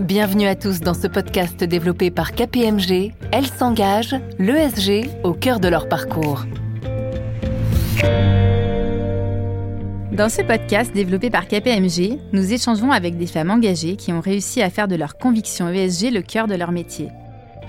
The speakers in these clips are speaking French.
Bienvenue à tous dans ce podcast développé par KPMG. Elles s'engagent, l'ESG, au cœur de leur parcours. Dans ce podcast développé par KPMG, nous échangeons avec des femmes engagées qui ont réussi à faire de leur conviction ESG le cœur de leur métier.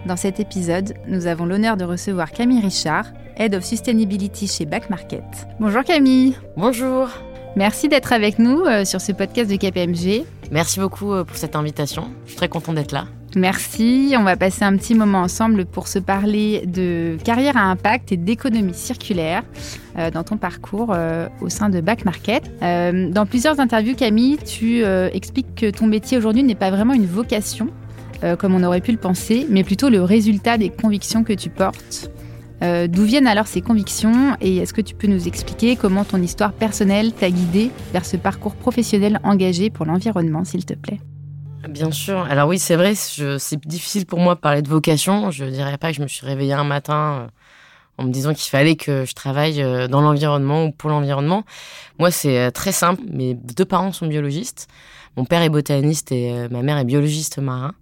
Dans cet épisode, nous avons l'honneur de recevoir Camille Richard, Head of Sustainability chez Back Market. Bonjour Camille. Bonjour. Merci d'être avec nous euh, sur ce podcast de KPMG. Merci beaucoup euh, pour cette invitation. Je suis très content d'être là. Merci. On va passer un petit moment ensemble pour se parler de carrière à impact et d'économie circulaire euh, dans ton parcours au sein de Back Market. dans plusieurs interviews, Camille, tu expliques que ton métier aujourd'hui n'est pas vraiment une vocation, comme on aurait pu le penser, mais plutôt le résultat des convictions que tu portes euh, d'où viennent alors ces convictions et est-ce que tu peux nous expliquer comment ton histoire personnelle t'a guidé vers ce parcours professionnel engagé pour l'environnement, s'il te plaît? Bien sûr. Alors oui, c'est vrai, c'est difficile pour moi de parler de vocation. Je ne dirais pas que je me suis réveillée un matin euh, en me disant qu'il fallait que je travaille euh, dans l'environnement ou pour l'environnement. Moi, c'est très simple. Mes deux parents sont biologistes. Mon père est botaniste et ma mère est biologiste marin.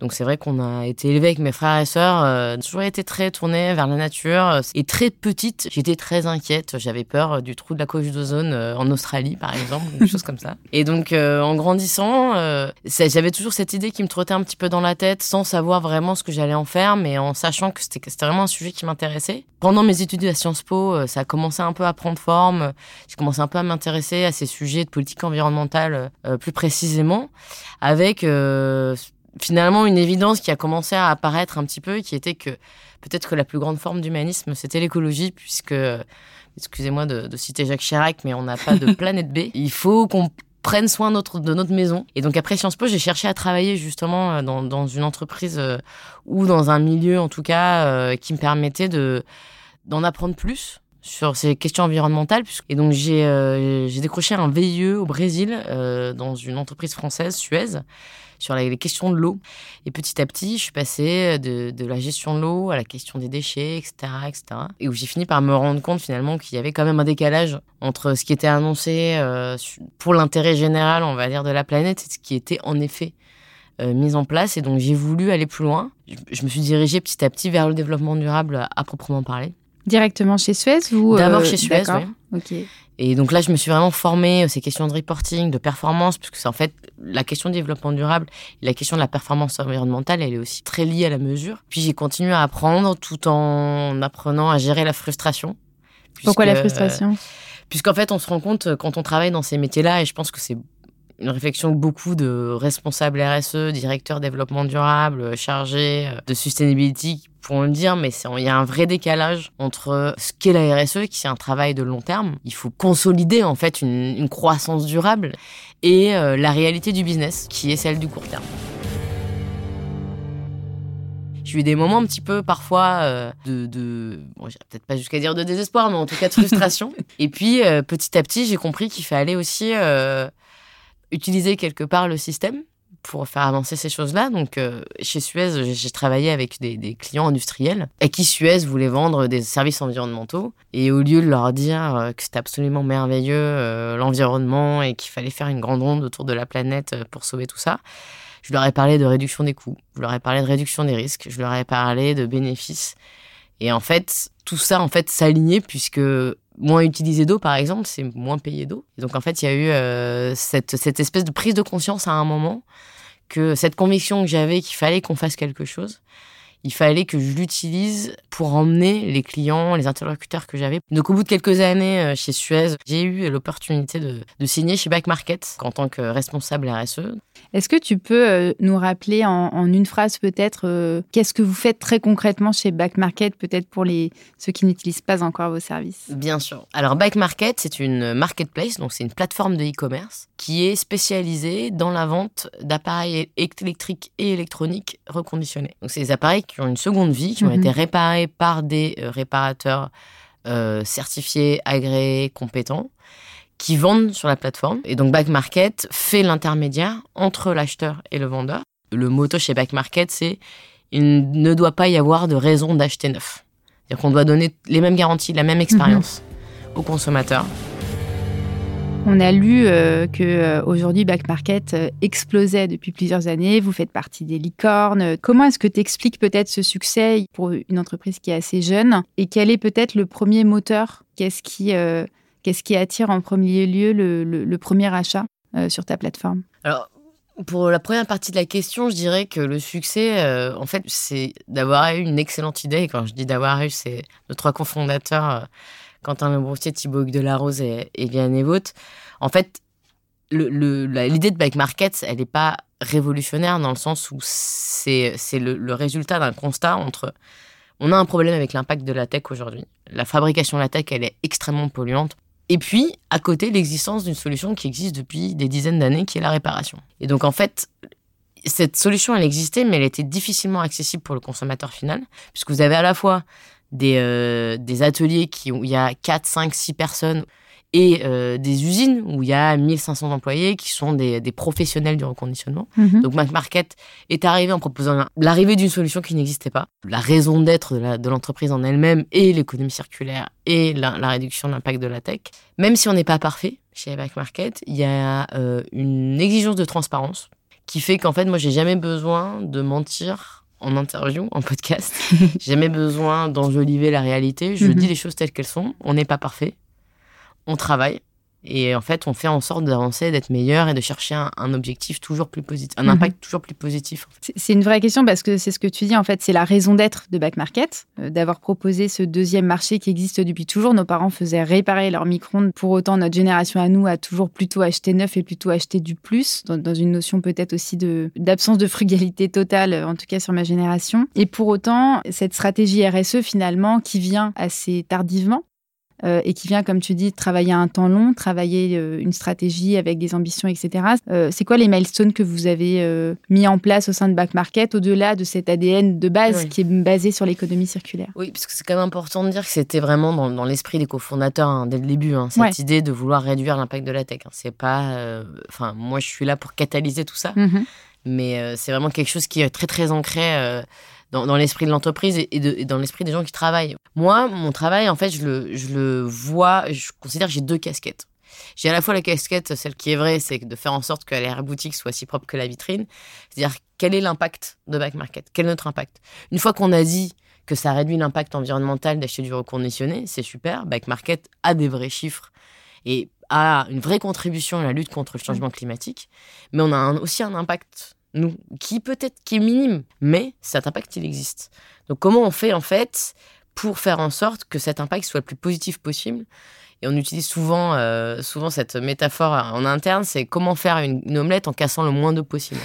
Donc c'est vrai qu'on a été élevé avec mes frères et sœurs, euh, toujours été très tourné vers la nature. Et très petite, j'étais très inquiète. J'avais peur du trou de la couche d'ozone euh, en Australie, par exemple, des choses comme ça. Et donc euh, en grandissant, euh, j'avais toujours cette idée qui me trottait un petit peu dans la tête, sans savoir vraiment ce que j'allais en faire, mais en sachant que c'était vraiment un sujet qui m'intéressait. Pendant mes études à Sciences Po, ça a commencé un peu à prendre forme. J'ai commencé un peu à m'intéresser à ces sujets de politique environnementale plus précisément, avec finalement une évidence qui a commencé à apparaître un petit peu, qui était que peut-être que la plus grande forme d'humanisme, c'était l'écologie, puisque, excusez-moi de, citer Jacques Chirac, mais on n'a pas de planète B. Il faut qu'on prenne soin notre, de notre maison. Et donc après Sciences Po, j'ai cherché à travailler justement euh, dans, dans, une entreprise euh, ou dans un milieu en tout cas euh, qui me permettait de d'en apprendre plus sur ces questions environnementales. Et donc j'ai j'ai décroché un VIE au Brésil dans une entreprise française, Suez sur les questions de l'eau. Et petit à petit, je suis passée de, de la gestion de l'eau à la question des déchets, etc., etc. Et où j'ai fini par me rendre compte finalement qu'il y avait quand même un décalage entre ce qui était annoncé euh, pour l'intérêt général, on va dire, de la planète et ce qui était en effet euh, mis en place. Et donc j'ai voulu aller plus loin. Je, me suis dirigée petit à petit vers le développement durable à, proprement parler. Directement chez Suez ou D'abord euh, chez Suez, oui. Ok. Et donc là, je me suis vraiment formée à ces questions de reporting, de performance, puisque c'est en fait la question du développement durable et la question de la performance environnementale, elle est aussi très liée à la mesure. Puis j'ai continué à apprendre tout en apprenant à gérer la frustration. Pourquoi la frustration? Puisqu'en fait, on se rend compte quand on travaille dans ces métiers-là, et je pense que c'est une réflexion que beaucoup de responsables RSE, directeurs développement durable, chargés de sustainability pourront le dire, mais il y a un vrai décalage entre ce qu'est la RSE, qui est un travail de long terme. Il faut consolider en fait une, croissance durable et euh, la réalité du business, qui est celle du court terme. J'ai eu des moments un petit peu parfois euh, de, de bon, peut-être pas jusqu'à dire de désespoir, mais en tout cas de frustration. et puis euh, petit à petit, j'ai compris qu'il fallait aussi utiliser quelque part le système pour faire avancer ces choses-là. Donc, euh, chez Suez, j'ai travaillé avec des, clients industriels à qui Suez voulait vendre des services environnementaux. Et au lieu de leur dire euh, que c'était absolument merveilleux euh, l'environnement et qu'il fallait faire une grande ronde autour de la planète pour sauver tout ça, je leur ai parlé de réduction des coûts, je leur ai parlé de réduction des risques, je leur ai parlé de bénéfices. Et en fait, tout ça en fait s'alignait puisque moins utiliser d'eau, par exemple, c'est moins payer d'eau. Donc, en fait, il y a eu euh, cette, espèce de prise de conscience à un moment que cette conviction que j'avais qu'il fallait qu'on fasse quelque chose, il fallait que je l'utilise pour emmener les clients, les interlocuteurs que j'avais. Donc, au bout de quelques années euh, chez Suez, j'ai eu l'opportunité de, de, signer chez Back Market en tant que responsable RSE. Est-ce que tu peux euh, nous rappeler en, une phrase peut-être euh, qu'est-ce que vous faites très concrètement chez Back Market, peut-être pour les, ceux qui n'utilisent pas encore vos services? Bien sûr. Alors Back Market, c'est une marketplace, donc c'est une plateforme de e-commerce qui est spécialisée dans la vente d'appareils électriques et électroniques reconditionnés. Donc c'est des appareils qui ont une seconde vie, qui ont mhm. été réparés par des euh, réparateurs certifiés, agréés, compétents qui vendent sur la plateforme. Et donc Back Market fait l'intermédiaire entre l'acheteur et le vendeur. Le motto chez Back Market, c'est il ne doit pas y avoir de raison d'acheter neuf. C'est-à-dire qu'on doit donner les mêmes garanties, la même expérience aux consommateurs. On a lu euh, que euh, aujourd'hui Back Market euh, explosait depuis plusieurs années. Vous faites partie des licornes. Comment est-ce que tu expliques peut-être ce succès pour une entreprise qui est assez jeune? Et quel est peut-être le premier moteur? Qu'est-ce qui qui attire en premier lieu le, premier achat euh, sur ta plateforme? Alors, pour la première partie de la question, je dirais que le succès, euh, en fait, c'est d'avoir eu une excellente idée. Et quand je dis d'avoir eu, c'est nos trois cofondateurs, euh, Quentin Lebroussier, Thibaut de la Rose et, et. En fait, l'idée de Bike Market, elle n'est pas révolutionnaire dans le sens où c'est le résultat d'un constat entre on a un problème avec l'impact de la tech aujourd'hui. La fabrication de la tech, elle est extrêmement polluante. Et puis, à côté, l'existence d'une solution qui existe depuis des dizaines d'années, qui est la réparation. Et donc, en fait, cette solution, elle existait, mais elle était difficilement accessible pour le consommateur final, puisque vous avez à la fois des, euh, des ateliers qui, où il y a 4, 5, 6 personnes et euh, des usines où il y a 1500 employés qui sont des, professionnels du reconditionnement. Mhm. Donc Mac Market est arrivé en proposant l'arrivée d'une solution qui n'existait pas. La raison d'être de l'entreprise en elle-même et l'économie circulaire et la, réduction de l'impact de la tech. Même si on n'est pas parfait chez Mac Market, il y a euh, une exigence de transparence qui fait qu'en fait, moi, j'ai jamais besoin de mentir en interview, en podcast. j'ai jamais besoin d'enjoliver la réalité. Je mhm. dis les choses telles qu'elles sont. On n'est pas parfait on travaille. Et en fait, on fait en sorte d'avancer, d'être meilleur et de chercher un, objectif toujours plus positif, un mhm. impact toujours plus positif. C'est une vraie question parce que c'est ce que tu dis, en fait, c'est la raison d'être de Back Market, euh, d'avoir proposé ce deuxième marché qui existe depuis toujours. Nos parents faisaient réparer leurs micro-ondes. Pour autant, notre génération à nous a toujours plutôt acheté neuf et plutôt acheté du plus, dans, une notion peut-être aussi d'absence de, de frugalité totale, en tout cas sur ma génération. Et pour autant, cette stratégie RSE, finalement, qui vient assez tardivement, euh, et qui vient, comme tu dis, travailler un temps long, travailler euh, une stratégie avec des ambitions, etc. Euh, c'est quoi les milestones que vous avez mis en place au sein de Back Market, au-delà de cet ADN de base qui est basé sur l'économie circulaire? Oui, parce que c'est quand même important de dire que c'était vraiment dans, l'esprit des cofondateurs hein, dès le début, hein, cette idée de vouloir réduire l'impact de la tech. Hein. C'est pas, enfin, moi je suis là pour catalyser tout ça, mm-hmm. mais c'est vraiment quelque chose qui est très très ancré dans, l'esprit de l'entreprise et, dans l'esprit des gens qui travaillent. Moi, mon travail, en fait, je le, je le vois, je considère que j'ai deux casquettes. J'ai à la fois la casquette, celle qui est vraie, c'est de faire en sorte que la boutique soit si propre que la vitrine. C'est-à-dire, quel est l'impact de Back Market? Quel est notre impact? Une fois qu'on a dit que ça réduit l'impact environnemental d'acheter du reconditionné, c'est super. Back Market a des vrais chiffres et a une vraie contribution à la lutte contre le changement climatique. Mais on a aussi un impact nous, qui peut-être qui est minime, mais cet impact, il existe. Donc comment on fait en fait pour faire en sorte que cet impact soit le plus positif possible? Et on utilise souvent, euh, souvent cette métaphore en interne, c'est comment faire une, omelette en cassant le moins de possible.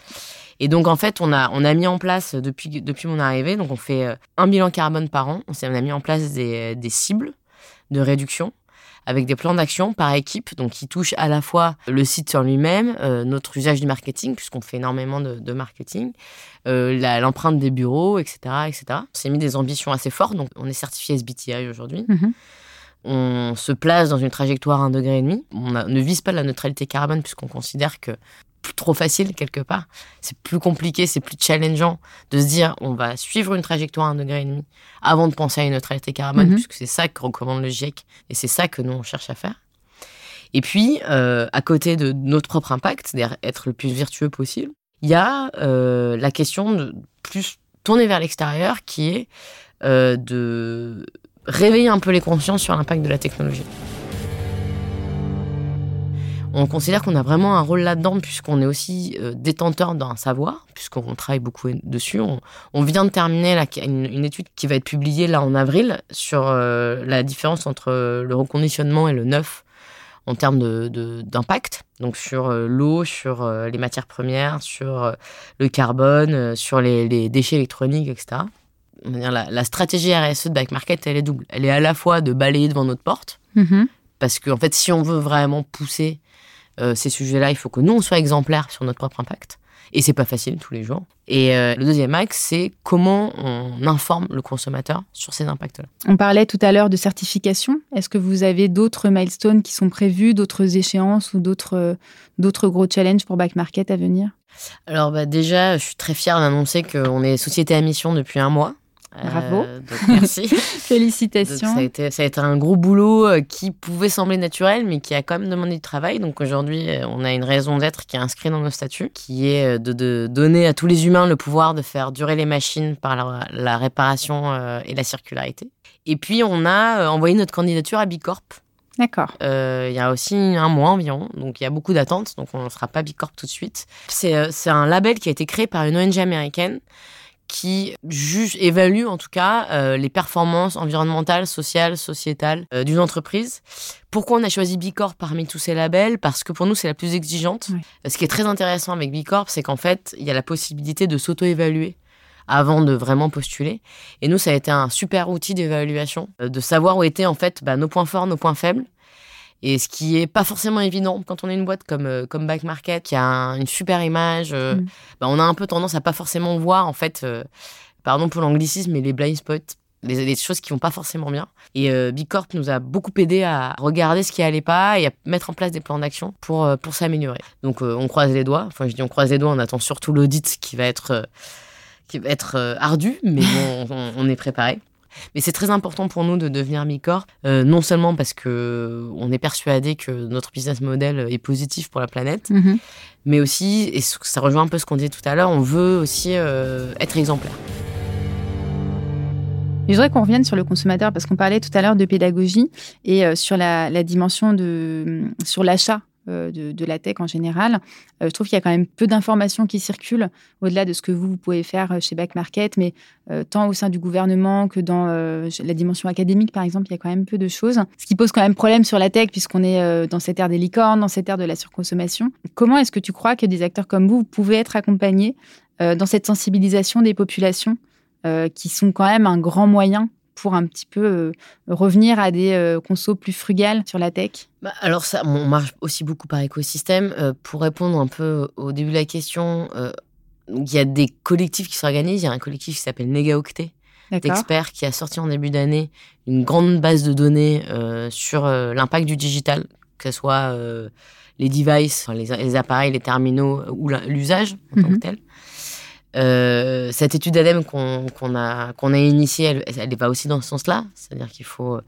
et donc en fait, on a, on a mis en place depuis, depuis mon arrivée, donc on fait euh, un bilan carbone par an, on, on a mis en place des, des cibles de réduction avec des plans d'action par équipe, donc qui touchent à la fois le site sur lui-même, euh, notre usage du marketing, puisqu'on fait énormément de, marketing, euh, l'empreinte des bureaux, etc., etc. On s'est mis des ambitions assez fortes, donc on est certifié SBTI aujourd'hui. Mhm. On se place dans une trajectoire à un degré et demi. On ne vise pas la neutralité carbone puisqu'on considère que trop facile quelque part. C'est plus compliqué, c'est plus challengeant de se dire on va suivre une trajectoire à un degré et demi avant de penser à une neutralité carbone, mhm. puisque c'est ça que recommande le GIEC et c'est ça que nous on cherche à faire. Et puis, euh, à côté de notre propre impact, c'est-à-dire être le plus vertueux possible, il y a euh, la question de plus tourner vers l'extérieur qui est euh, de réveiller un peu les consciences sur l'impact de la technologie on considère qu'on a vraiment un rôle là-dedans puisqu'on est aussi euh, détenteur d'un savoir, puisqu'on travaille beaucoup dessus. On, vient de terminer une, étude qui va être publiée là en avril sur euh, la différence entre le reconditionnement et le neuf en termes d'impact, de, donc sur l'eau, sur les matières premières, sur le carbone, sur les, déchets électroniques, etc. La, la, stratégie RSE de Back Market, elle est double. Elle est à la fois de balayer devant notre porte, mm-hmm. parce qu'en en fait, si on veut vraiment pousser ces sujets-là, il faut que nous, on soit exemplaires sur notre propre impact. Et c'est pas facile tous les jours. Et euh, le deuxième axe, c'est comment on informe le consommateur sur ces impacts-là. On parlait tout à l'heure de certification. Est-ce que vous avez d'autres milestones qui sont prévus, d'autres échéances ou d'autres, euh, d'autres gros challenges pour Back Market à venir? Alors bah déjà, je suis très fière d'annoncer qu'on est société à mission depuis un mois. Bravo. Euh, merci. Félicitations. ça, a été, ça a été un gros boulot euh, qui pouvait sembler naturel, mais qui a quand même demandé du travail. Donc aujourd'hui, euh, on a une raison d'être qui est inscrite dans nos statuts, qui est de, donner à tous les humains le pouvoir de faire durer les machines par la, réparation et la circularité. Et puis, on a envoyé notre candidature à Bicorp. D'accord. il y a aussi un mois environ, donc il y a beaucoup d'attentes, donc on ne sera pas Bicorp tout de suite. C'est un label qui a été créé par une ONG américaine qui juge, évalue en tout cas euh, les performances environnementales, sociales, sociétales euh, d'une entreprise. Pourquoi on a choisi Bicorp parmi tous ces labels? Parce que pour nous, c'est la plus exigeante. Ce qui est très intéressant avec Bicorp, c'est qu'en fait, il y a la possibilité de s'auto-évaluer avant de vraiment postuler. Et nous, ça a été un super outil d'évaluation, euh, de savoir où étaient en fait bah, nos points forts, nos points faibles, et ce qui est pas forcément évident quand on est une boîte comme, euh, comme Back Market, qui a une super image, euh, mm. bah, on a un peu tendance à pas forcément voir, en fait, euh, pardon pour l'anglicisme, mais les blind spots, les, choses qui vont pas forcément bien. Et Bicorp nous a beaucoup aidé à regarder ce qui allait pas et à mettre en place des plans d'action pour, pour s'améliorer. Donc on croise les doigts, enfin je dis on croise les doigts, on attend surtout l'audit qui va être, qui va être ardu, mais bon, on est préparé. Mais c'est très important pour nous de devenir Micor, euh, non seulement parce que on est persuadé que notre business model est positif pour la planète, mhm. mais aussi, et ça rejoint un peu ce qu'on disait tout à l'heure, on veut aussi euh, être exemplaire. Je voudrais qu'on revienne sur le consommateur parce qu'on parlait tout à l'heure de pédagogie et euh, sur la, la, dimension de sur l'achat euh, de, la tech en général. Euh, je trouve qu'il y a quand même peu d'informations qui circulent au-delà de ce que vous, pouvez faire euh, chez Back Market, mais tant au sein du gouvernement que dans la dimension académique, par exemple, il y a quand même peu de choses. Ce qui pose quand même problème sur la tech, puisqu'on est dans cette ère des licornes, dans cette ère de la surconsommation. Comment est-ce que tu crois que des acteurs comme vous, vous pouvez être accompagnés dans cette sensibilisation des populations qui sont quand même un grand moyen pour un petit peu euh, revenir à des euh, consos plus frugales sur la tech? Bah, Alors ça, on marche aussi beaucoup par écosystème. Euh, pour répondre un peu au début de la question, il y a des collectifs qui s'organisent. Il y a un collectif qui s'appelle Negaoctet d'experts qui a sorti en début d'année une grande base de données sur l'impact du digital, que ce soit les devices, les, appareils, les terminaux ou l'usage en tant que mhm. tel. Euh, cette étude d'ADEME qu'on a, qu'on a initiée, elle, elle, va aussi dans ce sens-là. C'est-à-dire qu'il faut.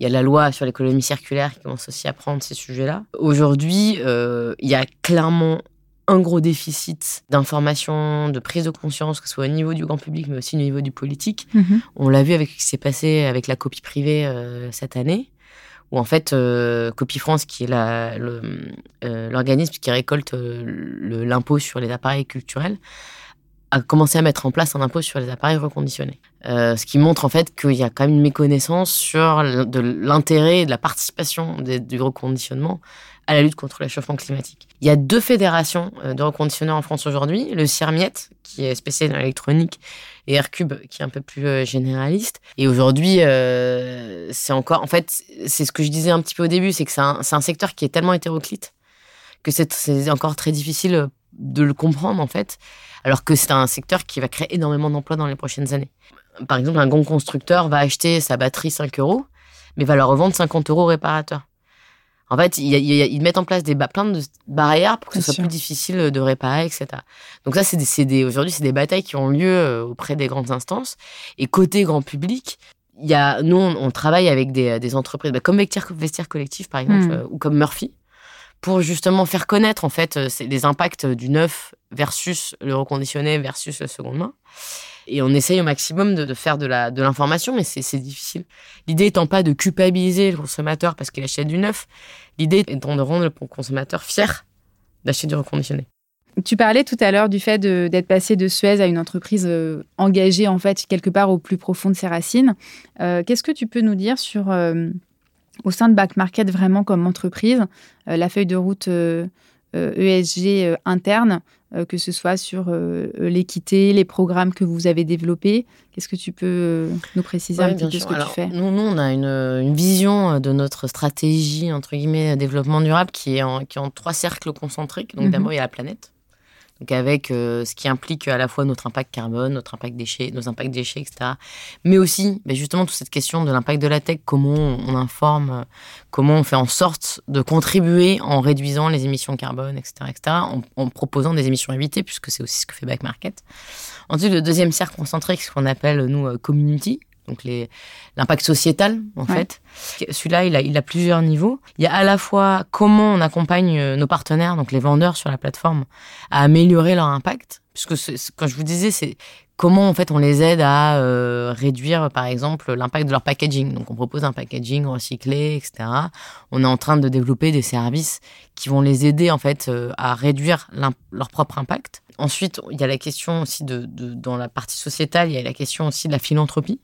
Il y a la loi sur l'économie circulaire qui commence aussi à prendre ces sujets-là. Aujourd'hui, euh, il y a clairement un gros déficit d'information, de prise de conscience, que ce soit au niveau du grand public, mais aussi au niveau du politique. Mm-hmm. On l'a vu avec ce qui s'est passé avec la copie privée euh, cette année où en fait Copie France, qui est l'organisme qui récolte l'impôt sur les appareils culturels, a commencé à mettre en place un impôt sur les appareils reconditionnés. Euh, ce qui montre en fait qu'il y a quand même une méconnaissance sur l'intérêt et de la participation du reconditionnement à la lutte contre le réchauffement climatique. Il y a deux fédérations euh, de reconditionneurs en France aujourd'hui, le CIRMIET, qui est spécialisé dans l'électronique, et Aircube, qui est un peu plus euh, généraliste. Et aujourd'hui, c'est encore, en fait, c'est ce que je disais un petit peu au début, c'est que c'est un, secteur qui est tellement hétéroclite que c'est encore très difficile de le comprendre en fait alors que c'est un secteur qui va créer énormément d'emplois dans les prochaines années. Par exemple, un grand constructeur va acheter sa batterie 5 euros, mais va la revendre 50 euros au réparateur. En fait, ils, mettent en place des plein de barrières pour que ce soit plus difficile de réparer, etc. Donc ça, c'est des, aujourd'hui, c'est des batailles qui ont lieu euh, auprès des grandes instances. Et côté grand public, il y a, nous, on, travaille avec des, entreprises bah, comme Vestiaire, Vestiaire Collectif, par exemple, hmm. euh, ou comme Murphy, pour justement faire connaître en fait euh, les impacts du neuf versus le reconditionné versus le seconde main. Et on essaye au maximum de, faire de l'information, de mais c'est difficile. L'idée étant pas de culpabiliser le consommateur parce qu'il achète du neuf, l'idée étant de rendre le consommateur fier d'acheter du reconditionné. Tu parlais tout à l'heure du fait d'être passé de Suez à une entreprise euh, engagée en fait quelque part au plus profond de ses racines. Euh, qu'est-ce que tu peux nous dire sur au sein de Back Market vraiment comme entreprise, la feuille de route ESG e interne, que ce soit sur l'équité, les programmes que vous avez développés. Qu'est-ce que tu peux nous préciser un petit peu ce que tu fais? nous, nous, on a une, une, vision de notre stratégie, entre guillemets, développement durable qui est en, qui est en trois cercles concentriques. Donc mhm. d'abord, il y a la planète donc avec euh, ce qui implique à la fois notre impact carbone, notre impact déchets, nos impacts déchets, etc. Mais aussi, ben justement, toute cette question de l'impact de la tech, comment on informe, comment on fait en sorte de contribuer en réduisant les émissions carbone, etc., etc., en, proposant des émissions évitées, puisque c'est aussi ce que fait Back Market. Ensuite, le deuxième cercle concentré, ce qu'on appelle, nous, euh, community, donc l'impact sociétal en fait. Celui-là, il a, il a plusieurs niveaux. Il y a à la fois comment on accompagne euh, nos partenaires, donc les vendeurs sur la plateforme, à améliorer leur impact, puisque quand je vous disais, c'est comment en fait on les aide à euh, réduire par exemple l'impact de leur packaging. Donc on propose un packaging recyclé, etc. On est en train de développer des services qui vont les aider en fait euh, à réduire leur propre impact. Ensuite, il y a la question aussi de, de, dans la partie sociétale, il y a la question aussi de la philanthropie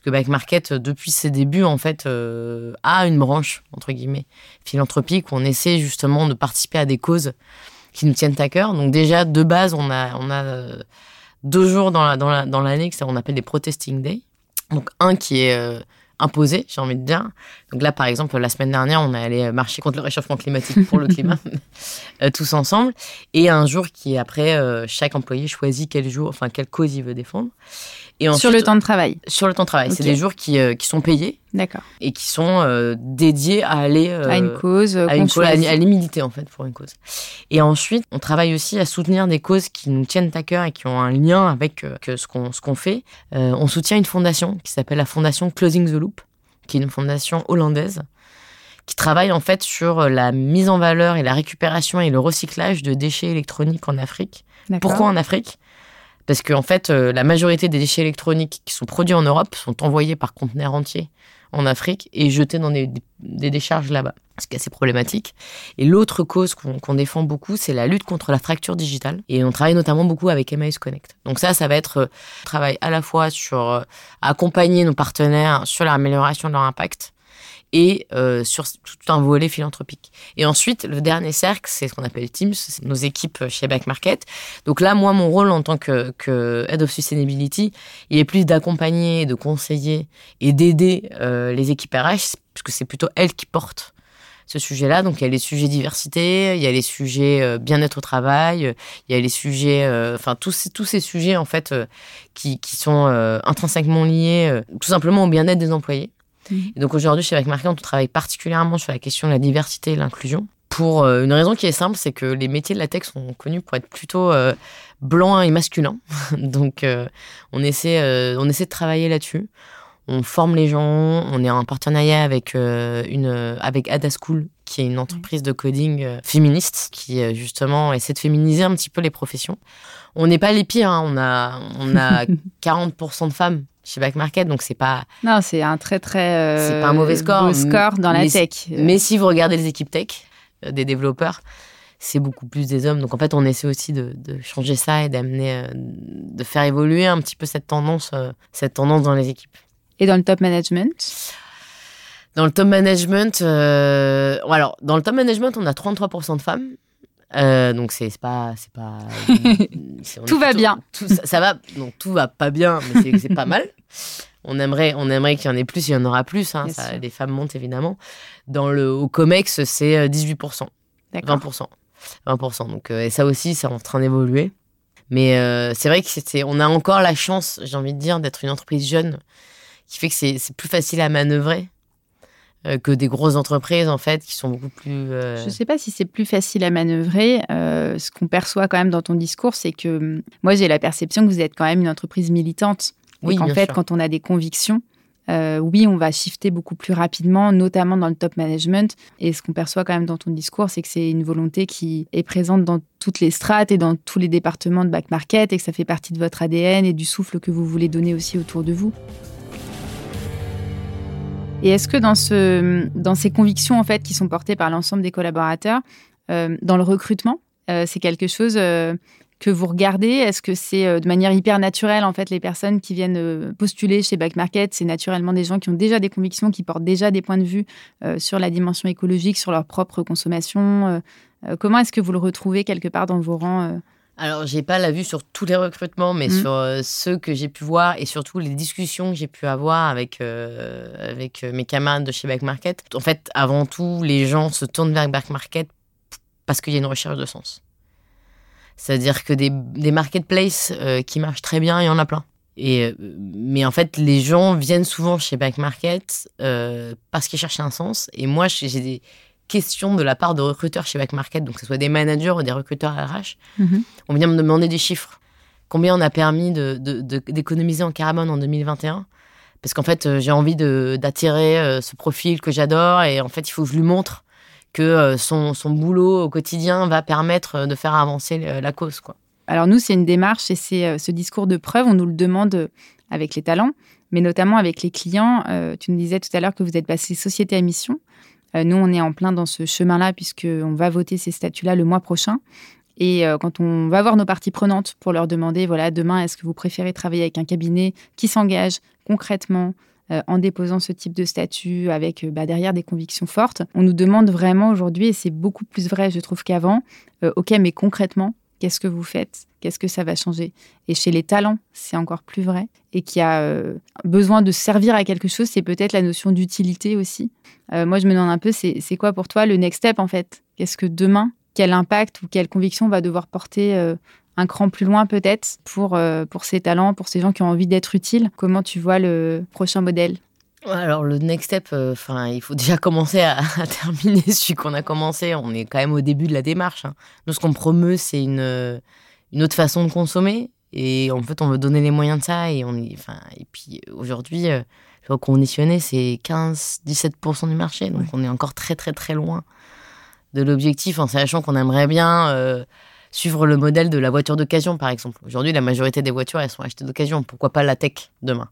que Back Market, euh, depuis ses débuts, en fait, euh, a une branche, entre guillemets, philanthropique, où on essaie justement de participer à des causes qui nous tiennent à cœur. Donc déjà, de base, on a, on a euh, deux jours dans l'année la, dans la, que on appelle des Protesting Day. Donc un qui est imposé, j'ai envie de dire. Donc là, par exemple, la semaine dernière, on est allé marcher contre le réchauffement climatique pour le climat, tous ensemble. Et un jour qui est après, chaque employé choisit quel jour, enfin quelle cause il veut défendre sur le temps de travail Sur le temps de travail. C'est des jours qui, euh, qui sont payés. D'accord. Et qui sont euh, dédiés à aller. Euh, à une cause. À, une cause, à, l'humilité, en fait, pour une cause. Et ensuite, on travaille aussi à soutenir des causes qui nous tiennent à cœur et qui ont un lien avec ce qu'on qu'on fait. on soutient une fondation qui s'appelle la Fondation Closing the Loop, qui est une fondation hollandaise qui travaille en fait sur la mise en valeur et la récupération et le recyclage de déchets électroniques en Afrique. Pourquoi en Afrique? Parce qu'en en fait, euh, la majorité des déchets électroniques qui sont produits en Europe sont envoyés par conteneurs entiers en Afrique et jetés dans des, décharges là-bas. Ce qui est assez problématique. Et l'autre cause qu'on défend beaucoup, c'est la lutte contre la fracture digitale. Et on travaille notamment beaucoup avec Emmaüs Connect. Donc ça, ça va être euh, travail à la fois sur euh, accompagner nos partenaires sur l'amélioration de leur impact, et euh, sur tout un volet philanthropique. Et ensuite, le dernier cercle, c'est ce qu'on appelle Teams, c'est nos équipes chez Back Market. Donc là, moi, mon rôle en tant que, que Head of Sustainability, il est plus d'accompagner, de conseiller et d'aider euh, les équipes RH, puisque c'est plutôt elles qui portent ce sujet-là. Donc il y a les sujets diversité, il y a les sujets euh, bien-être au travail, il y a les sujets, enfin tous ces, tous ces sujets en fait qui, qui sont intrinsèquement liés tout simplement au bien-être des employés. Mhm. donc aujourd'hui, chez Avec Marquet, on travaille particulièrement sur la question de la diversité et l'inclusion. Pour euh, une raison qui est simple, c'est que les métiers de la tech sont connus pour être plutôt euh, blancs et masculins. donc euh, on, essaie, on essaie de travailler là-dessus. On forme les gens, on est en partenariat avec, une, avec Ada School, qui est une entreprise de coding féministe qui justement essaie de féminiser un petit peu les professions. On n'est pas les pires, hein. on a, on a 40% de femmes chez Back Market, donc c'est pas. Non, c'est un très très. Euh, c'est pas un mauvais score. score dans la tech. Mais si vous regardez les équipes tech euh, des développeurs, c'est beaucoup plus des hommes. Donc en fait, on essaie aussi de, changer ça et d'amener, euh, de faire évoluer un petit peu cette tendance, cette tendance dans les équipes. Et dans le top management? Dans le top management, alors dans le top management, on a 33% de femmes. Euh, donc c'est pas c'est pas tout va bien. tout, ça, va. Donc tout va pas bien mais c'est pas mal. On aimerait on aimerait qu'il y en ait plus il y en aura plus hein, ça, les femmes montent évidemment. Dans le au comex c'est 18% 20% 20% donc euh, et ça aussi c'est en train d'évoluer. Mais euh, c'est vrai que c'était on a encore la chance j'ai envie de dire d'être une entreprise jeune qui fait que c'est plus facile à manœuvrer que des grosses entreprises en fait qui sont beaucoup plus. Euh, Je ne sais pas si c'est plus facile à manœuvrer. Euh, ce qu'on perçoit quand même dans ton discours, c'est que hum, moi j'ai la perception que vous êtes quand même une entreprise militante. Oui, en fait, quand on a des convictions, oui, on va shifter beaucoup plus rapidement, notamment dans le top management. Et ce qu'on perçoit quand même dans ton discours, c'est que c'est une volonté qui est présente dans toutes les strates et dans tous les départements de back market et que ça fait partie de votre ADN et du souffle que vous voulez donner aussi autour de vous. Et est-ce que dans, ce, dans ces convictions en fait qui sont portées par l'ensemble des collaborateurs, euh, dans le recrutement, euh, c'est quelque chose euh, que vous regardez? Est-ce que c'est de manière hyper naturelle en fait les personnes qui viennent postuler chez Back Market, c'est naturellement des gens qui ont déjà des convictions, qui portent déjà des points de vue sur la dimension écologique, sur leur propre consommation. comment est-ce que vous le retrouvez quelque part dans vos rangs alors, j'ai pas la vue sur tous les recrutements, mais mmh. sur ceux que j'ai pu voir et surtout les discussions que j'ai pu avoir avec, avec mes camarades de chez Back Market. En fait, avant tout, les gens se tournent vers Back Market parce qu'il y a une recherche de sens. C'est-à-dire que des, des marketplaces euh, qui marchent très bien, il y en a plein. Et, euh, mais en fait, les gens viennent souvent chez Back Market euh, parce qu'ils cherchent un sens. Et moi, j'ai des questions de la part de recruteurs chez Back Market, donc que ce soit des managers ou des recruteurs RH. Mhm. On vient me demander des chiffres. Combien on a permis d'économiser de, de, en carbone en 2021 Parce qu'en fait, j'ai envie d'attirer ce profil que j'adore et en fait, il faut que je lui montre que euh, son, son, boulot au quotidien va permettre euh, de faire avancer euh, la cause. Quoi. Alors nous, c'est une démarche et c'est ce discours de preuve, on nous le demande avec les talents, mais notamment avec les clients. tu nous disais tout à l'heure que vous êtes passé société à mission. Nous, on est en plein dans ce chemin-là puisqu'on va voter ces statuts-là le mois prochain. Et quand on va voir nos parties prenantes pour leur demander, voilà, demain, est-ce que vous préférez travailler avec un cabinet qui s'engage concrètement euh, en déposant ce type de statut avec euh, bah, derrière des convictions fortes? On nous demande vraiment aujourd'hui, et c'est beaucoup plus vrai, je trouve, qu'avant, euh, ok, mais concrètement, qu'est-ce que vous faites? Qu'est-ce que ça va changer? Et chez les talents, c'est encore plus vrai. Et qui a besoin de servir à quelque chose, c'est peut-être la notion d'utilité aussi. moi, je me demande un peu, c'est quoi pour toi le next step en fait? Qu'est-ce que demain, quel impact ou quelle conviction va devoir porter un cran plus loin peut-être pour, euh, pour ces talents, pour ces gens qui ont envie d'être utiles? Comment tu vois le prochain modèle? Alors le next step, euh, enfin il faut déjà commencer à, terminer celui qu'on a commencé. On est quand même au début de la démarche. Hein. Nous ce qu'on promeut c'est une, une autre façon de consommer et en fait on veut donner les moyens de ça et on enfin et puis aujourd'hui euh, conditionné c'est 15-17% du marché donc on est encore très très très loin de l'objectif en sachant qu'on aimerait bien euh, suivre le modèle de la voiture d'occasion, par exemple. Aujourd'hui, la majorité des voitures, elles sont achetées d'occasion. Pourquoi pas la tech demain?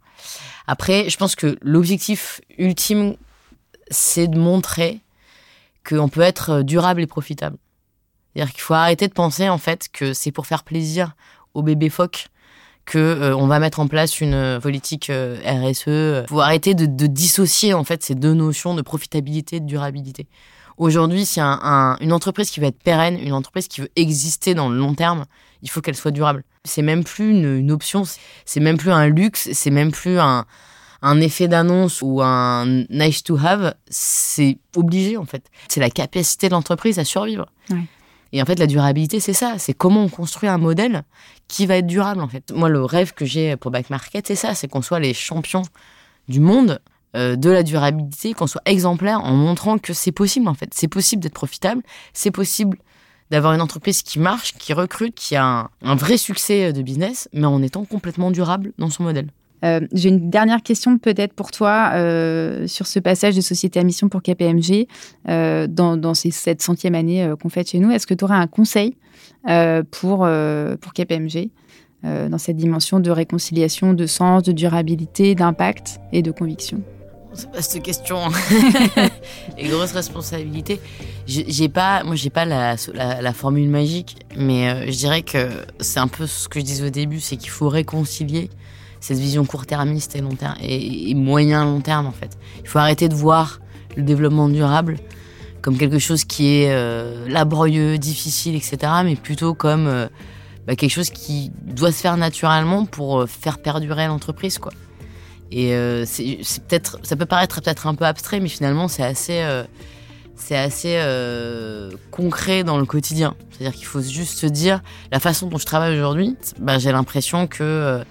Après, je pense que l'objectif ultime, c'est de montrer qu'on peut être durable et profitable. C'est-à-dire qu'il faut arrêter de penser, en fait, que c'est pour faire plaisir aux bébés phoques que euh, on va mettre en place une politique euh, RSE. Il faut arrêter de, de, dissocier en fait ces deux notions de profitabilité et de durabilité. Aujourd'hui, si un, une entreprise qui veut être pérenne, une entreprise qui veut exister dans le long terme, il faut qu'elle soit durable. C'est même plus une, option, c'est même plus un luxe, c'est même plus un, un effet d'annonce ou un nice to have, c'est obligé en fait. C'est la capacité de l'entreprise à survivre. Et en fait, la durabilité, c'est ça. C'est comment on construit un modèle qui va être durable en fait. Moi, le rêve que j'ai pour Back Market, c'est ça, c'est qu'on soit les champions du monde euh, de la durabilité, qu'on soit exemplaire en montrant que c'est possible en fait. C'est possible d'être profitable, c'est possible d'avoir une entreprise qui marche, qui recrute, qui a un, vrai succès de business, mais en étant complètement durable dans son modèle. Euh, j'ai une dernière question peut-être pour toi euh, sur ce passage de société à mission pour KPMG dans, dans ces, cette centième année qu'on fait chez nous. Est-ce que tu aurais un conseil pour, pour KPMG dans cette dimension de réconciliation, de sens, de durabilité, d'impact et de conviction? C'est pas cette question. Les grosses responsabilités. J'ai pas, moi, j'ai pas la, formule magique, mais euh, je dirais que c'est un peu ce que je disais au début, c'est qu'il faut réconcilier cette vision court-termiste et long terme et, moyen long terme en fait. Il faut arrêter de voir le développement durable comme quelque chose qui est euh, laborieux, difficile, etc., mais plutôt comme euh, bah, quelque chose qui doit se faire naturellement pour faire perdurer l'entreprise, quoi. Et euh, c'est peut-être, ça peut paraître peut-être un peu abstrait, mais finalement c'est assez, euh, c'est assez euh, concret dans le quotidien. C'est-à-dire qu'il faut juste se dire, la façon dont je travaille aujourd'hui, bah, j'ai l'impression que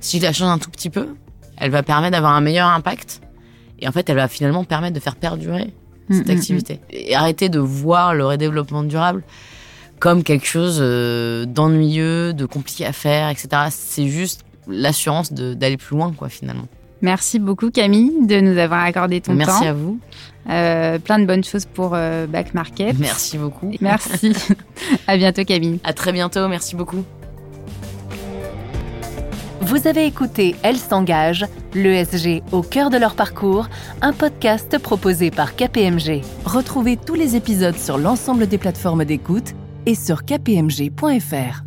si je la change un tout petit peu, elle va permettre d'avoir un meilleur impact. Et en fait, elle va finalement permettre de faire perdurer cette mm, mm, activité. Mm. Et arrêter de voir le redéveloppement durable comme quelque chose d'ennuyeux, de compliqué à faire, etc. C'est juste l'assurance d'aller plus loin, quoi, finalement. Merci beaucoup Camille de nous avoir accordé ton temps. Merci à vous. Euh, plein de bonnes choses pour euh, Back Market. Merci beaucoup. Merci. à bientôt Camille. À très bientôt. Merci beaucoup. Vous avez écouté Elle s'engage, l'ESG au cœur de leur parcours, un podcast proposé par KPMG. Retrouvez tous les épisodes sur l'ensemble des plateformes d'écoute et sur kpmg.fr.